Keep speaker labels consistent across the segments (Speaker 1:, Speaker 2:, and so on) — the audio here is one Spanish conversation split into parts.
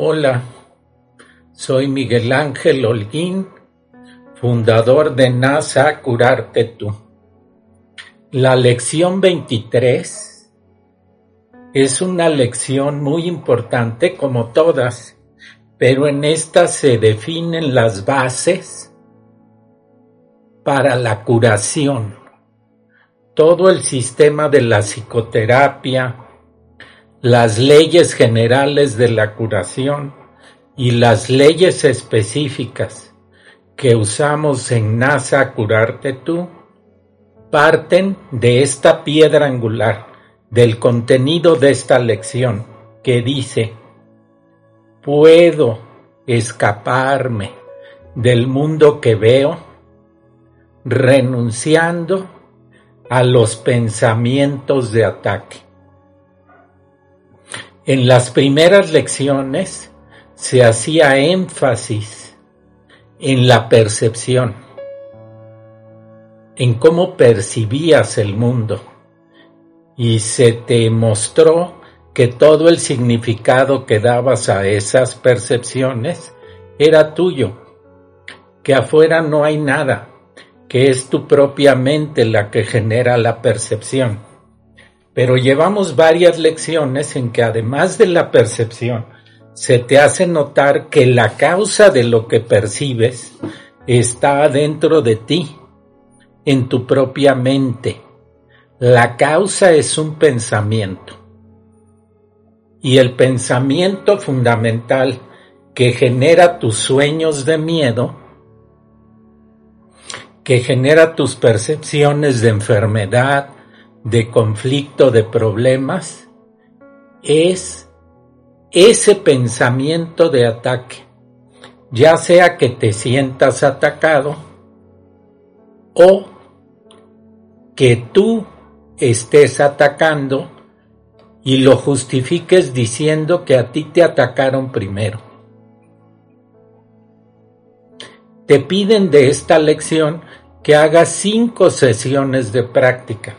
Speaker 1: Hola, soy Miguel Ángel Holguín, fundador de NASA Curarte Tú. La lección 23 es una lección muy importante como todas, pero en esta se definen las bases para la curación. Todo el sistema de la psicoterapia, las leyes generales de la curación y las leyes específicas que usamos en NASA Curarte Tú parten de esta piedra angular, del contenido de esta lección, que dice, puedo escaparme del mundo que veo renunciando a los pensamientos de ataque. En las primeras lecciones se hacía énfasis en la percepción, en cómo percibías el mundo y se te mostró que todo el significado que dabas a esas percepciones era tuyo, que afuera no hay nada, que es tu propia mente la que genera la percepción pero llevamos varias lecciones en que además de la percepción, se te hace notar que la causa de lo que percibes está dentro de ti, en tu propia mente. La causa es un pensamiento. Y el pensamiento fundamental que genera tus sueños de miedo, que genera tus percepciones de enfermedad, de conflicto, de problemas, es ese pensamiento de ataque, ya sea que te sientas atacado o que tú estés atacando y lo justifiques diciendo que a ti te atacaron primero. Te piden de esta lección que hagas cinco sesiones de práctica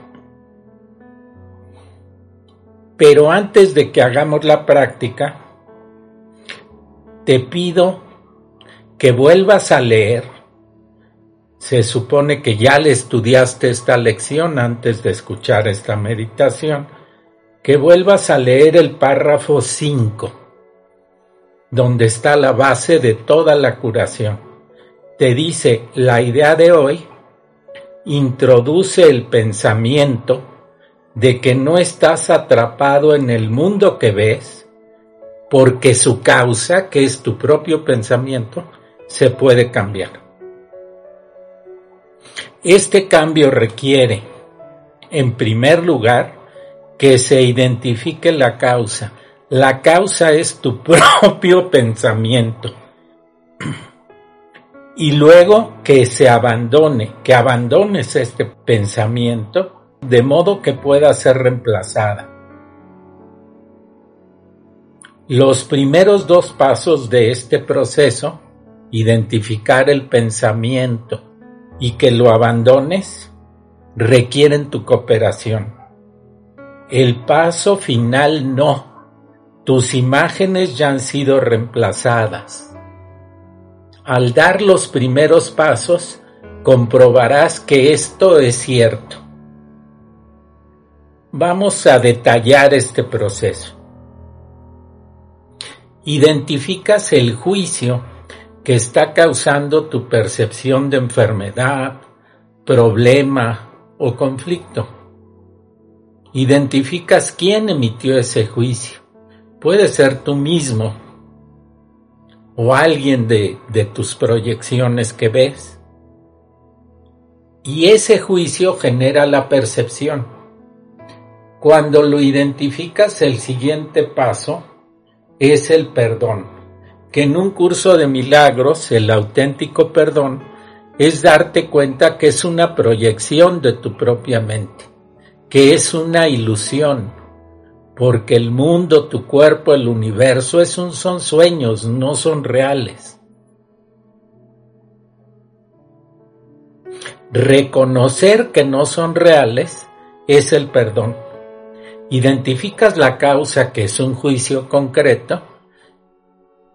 Speaker 1: pero antes de que hagamos la práctica, te pido que vuelvas a leer. Se supone que ya le estudiaste esta lección antes de escuchar esta meditación, que vuelvas a leer el párrafo 5, donde está la base de toda la curación. Te dice, la idea de hoy introduce el pensamiento de que no estás atrapado en el mundo que ves, porque su causa, que es tu propio pensamiento, se puede cambiar. Este cambio requiere, en primer lugar, que se identifique la causa. La causa es tu propio pensamiento. Y luego que se abandone, que abandones este pensamiento de modo que pueda ser reemplazada. Los primeros dos pasos de este proceso, identificar el pensamiento y que lo abandones, requieren tu cooperación. El paso final no. Tus imágenes ya han sido reemplazadas. Al dar los primeros pasos, comprobarás que esto es cierto Vamos a detallar este proceso. Identificas el juicio que está causando tu percepción de enfermedad, problema o conflicto. Identificas quién emitió ese juicio. Puede ser tú mismo o alguien de, de tus proyecciones que ves. Y ese juicio genera la percepción Cuando lo identificas, el siguiente paso es el perdón, que en un curso de milagros, el auténtico perdón, es darte cuenta que es una proyección de tu propia mente, que es una ilusión, porque el mundo, tu cuerpo, el universo es un, son sueños, no son reales. Reconocer que no son reales es el perdón. Identificas la causa que es un juicio concreto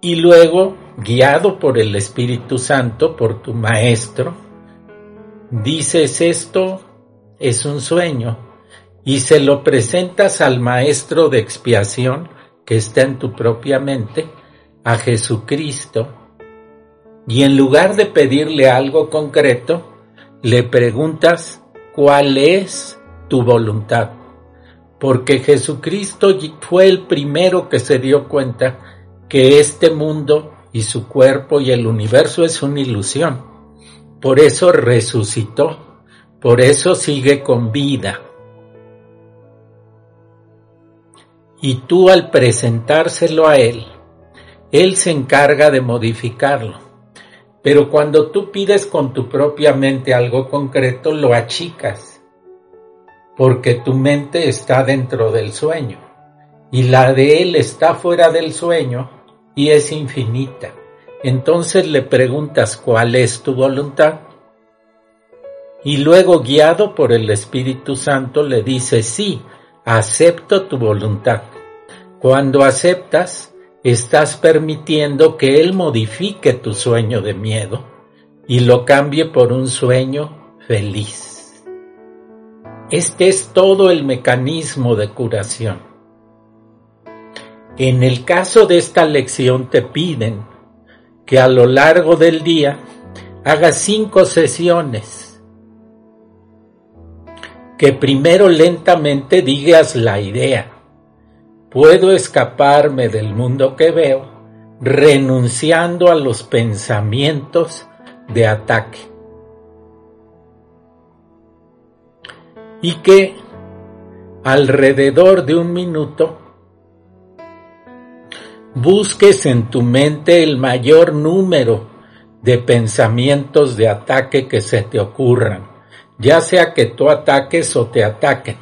Speaker 1: y luego, guiado por el Espíritu Santo, por tu Maestro, dices esto es un sueño y se lo presentas al Maestro de expiación que está en tu propia mente, a Jesucristo, y en lugar de pedirle algo concreto, le preguntas cuál es tu voluntad. Porque Jesucristo fue el primero que se dio cuenta que este mundo y su cuerpo y el universo es una ilusión. Por eso resucitó, por eso sigue con vida. Y tú al presentárselo a Él, Él se encarga de modificarlo. Pero cuando tú pides con tu propia mente algo concreto, lo achicas, porque tu mente está dentro del sueño y la de él está fuera del sueño y es infinita. Entonces le preguntas cuál es tu voluntad y luego guiado por el Espíritu Santo le dices sí, acepto tu voluntad. Cuando aceptas, estás permitiendo que Él modifique tu sueño de miedo y lo cambie por un sueño feliz. Este es todo el mecanismo de curación. En el caso de esta lección te piden que a lo largo del día hagas cinco sesiones, que primero lentamente digas la idea, puedo escaparme del mundo que veo renunciando a los pensamientos de ataque. Y que alrededor de un minuto busques en tu mente el mayor número de pensamientos de ataque que se te ocurran, ya sea que tú ataques o te ataquen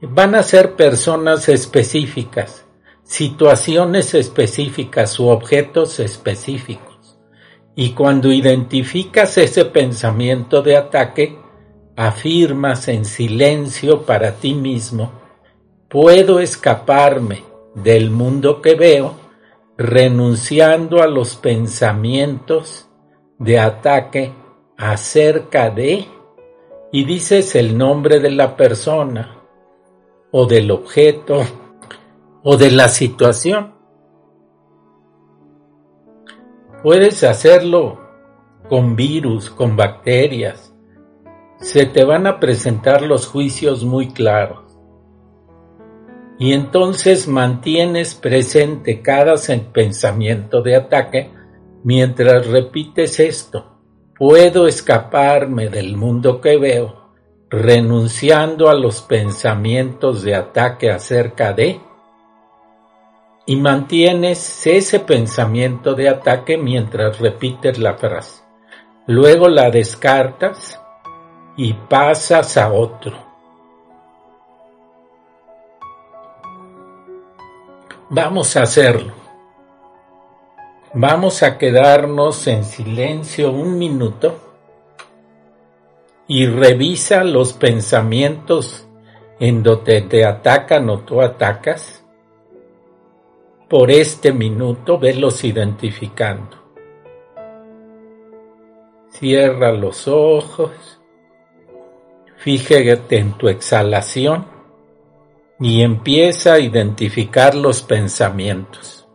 Speaker 1: van a ser personas específicas, situaciones específicas u objetos específicos. Y cuando identificas ese pensamiento de ataque, afirmas en silencio para ti mismo, puedo escaparme del mundo que veo renunciando a los pensamientos de ataque acerca de, y dices el nombre de la persona, o del objeto o de la situación. Puedes hacerlo con virus, con bacterias. Se te van a presentar los juicios muy claros. Y entonces mantienes presente cada pensamiento de ataque mientras repites esto. Puedo escaparme del mundo que veo renunciando a los pensamientos de ataque acerca de, y mantienes ese pensamiento de ataque mientras repites la frase. Luego la descartas y pasas a otro. Vamos a hacerlo. Vamos a quedarnos en silencio un minuto y revisa los pensamientos en donde te atacan o tú atacas. Por este minuto velos identificando. Cierra los ojos, fíjate en tu exhalación y empieza a identificar los pensamientos.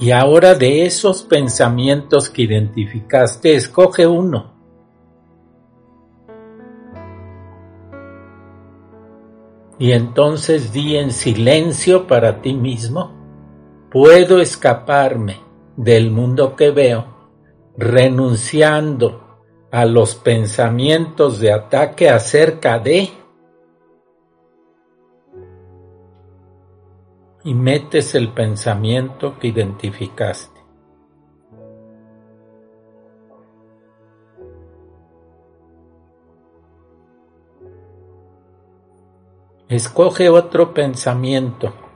Speaker 1: Y ahora de esos pensamientos que identificaste, escoge uno. Y entonces di en silencio para ti mismo, puedo escaparme del mundo que veo, renunciando a los pensamientos de ataque acerca de y metes el pensamiento que identificaste. Escoge otro pensamiento.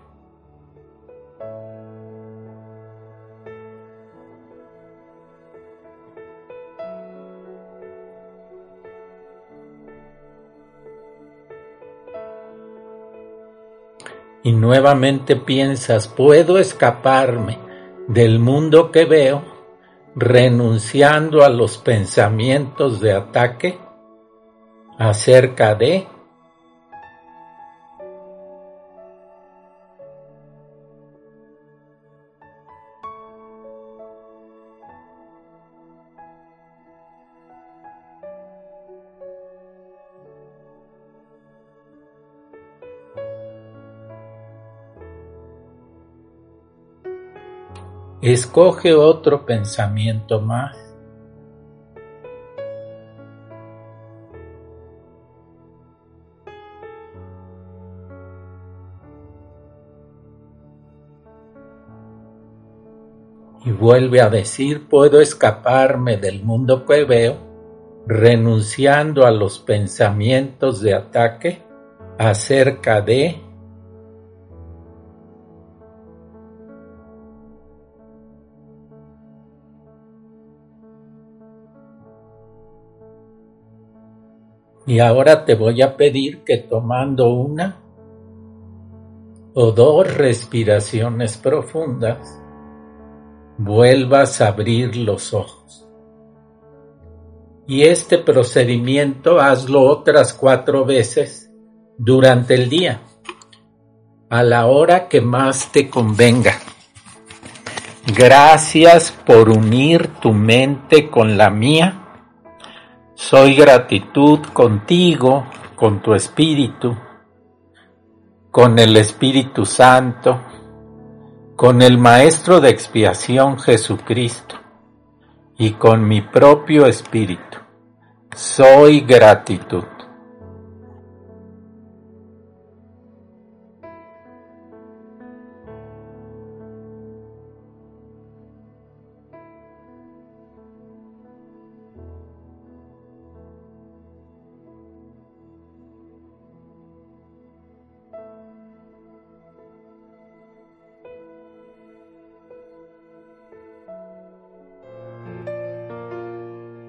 Speaker 1: Y nuevamente piensas, puedo escaparme del mundo que veo renunciando a los pensamientos de ataque acerca de Escoge otro pensamiento más. Y vuelve a decir, puedo escaparme del mundo que veo, renunciando a los pensamientos de ataque acerca de Y ahora te voy a pedir que tomando una o dos respiraciones profundas, vuelvas a abrir los ojos. Y este procedimiento hazlo otras cuatro veces durante el día, a la hora que más te convenga. Gracias por unir tu mente con la mía soy gratitud contigo, con tu Espíritu, con el Espíritu Santo, con el Maestro de expiación Jesucristo y con mi propio Espíritu. Soy gratitud.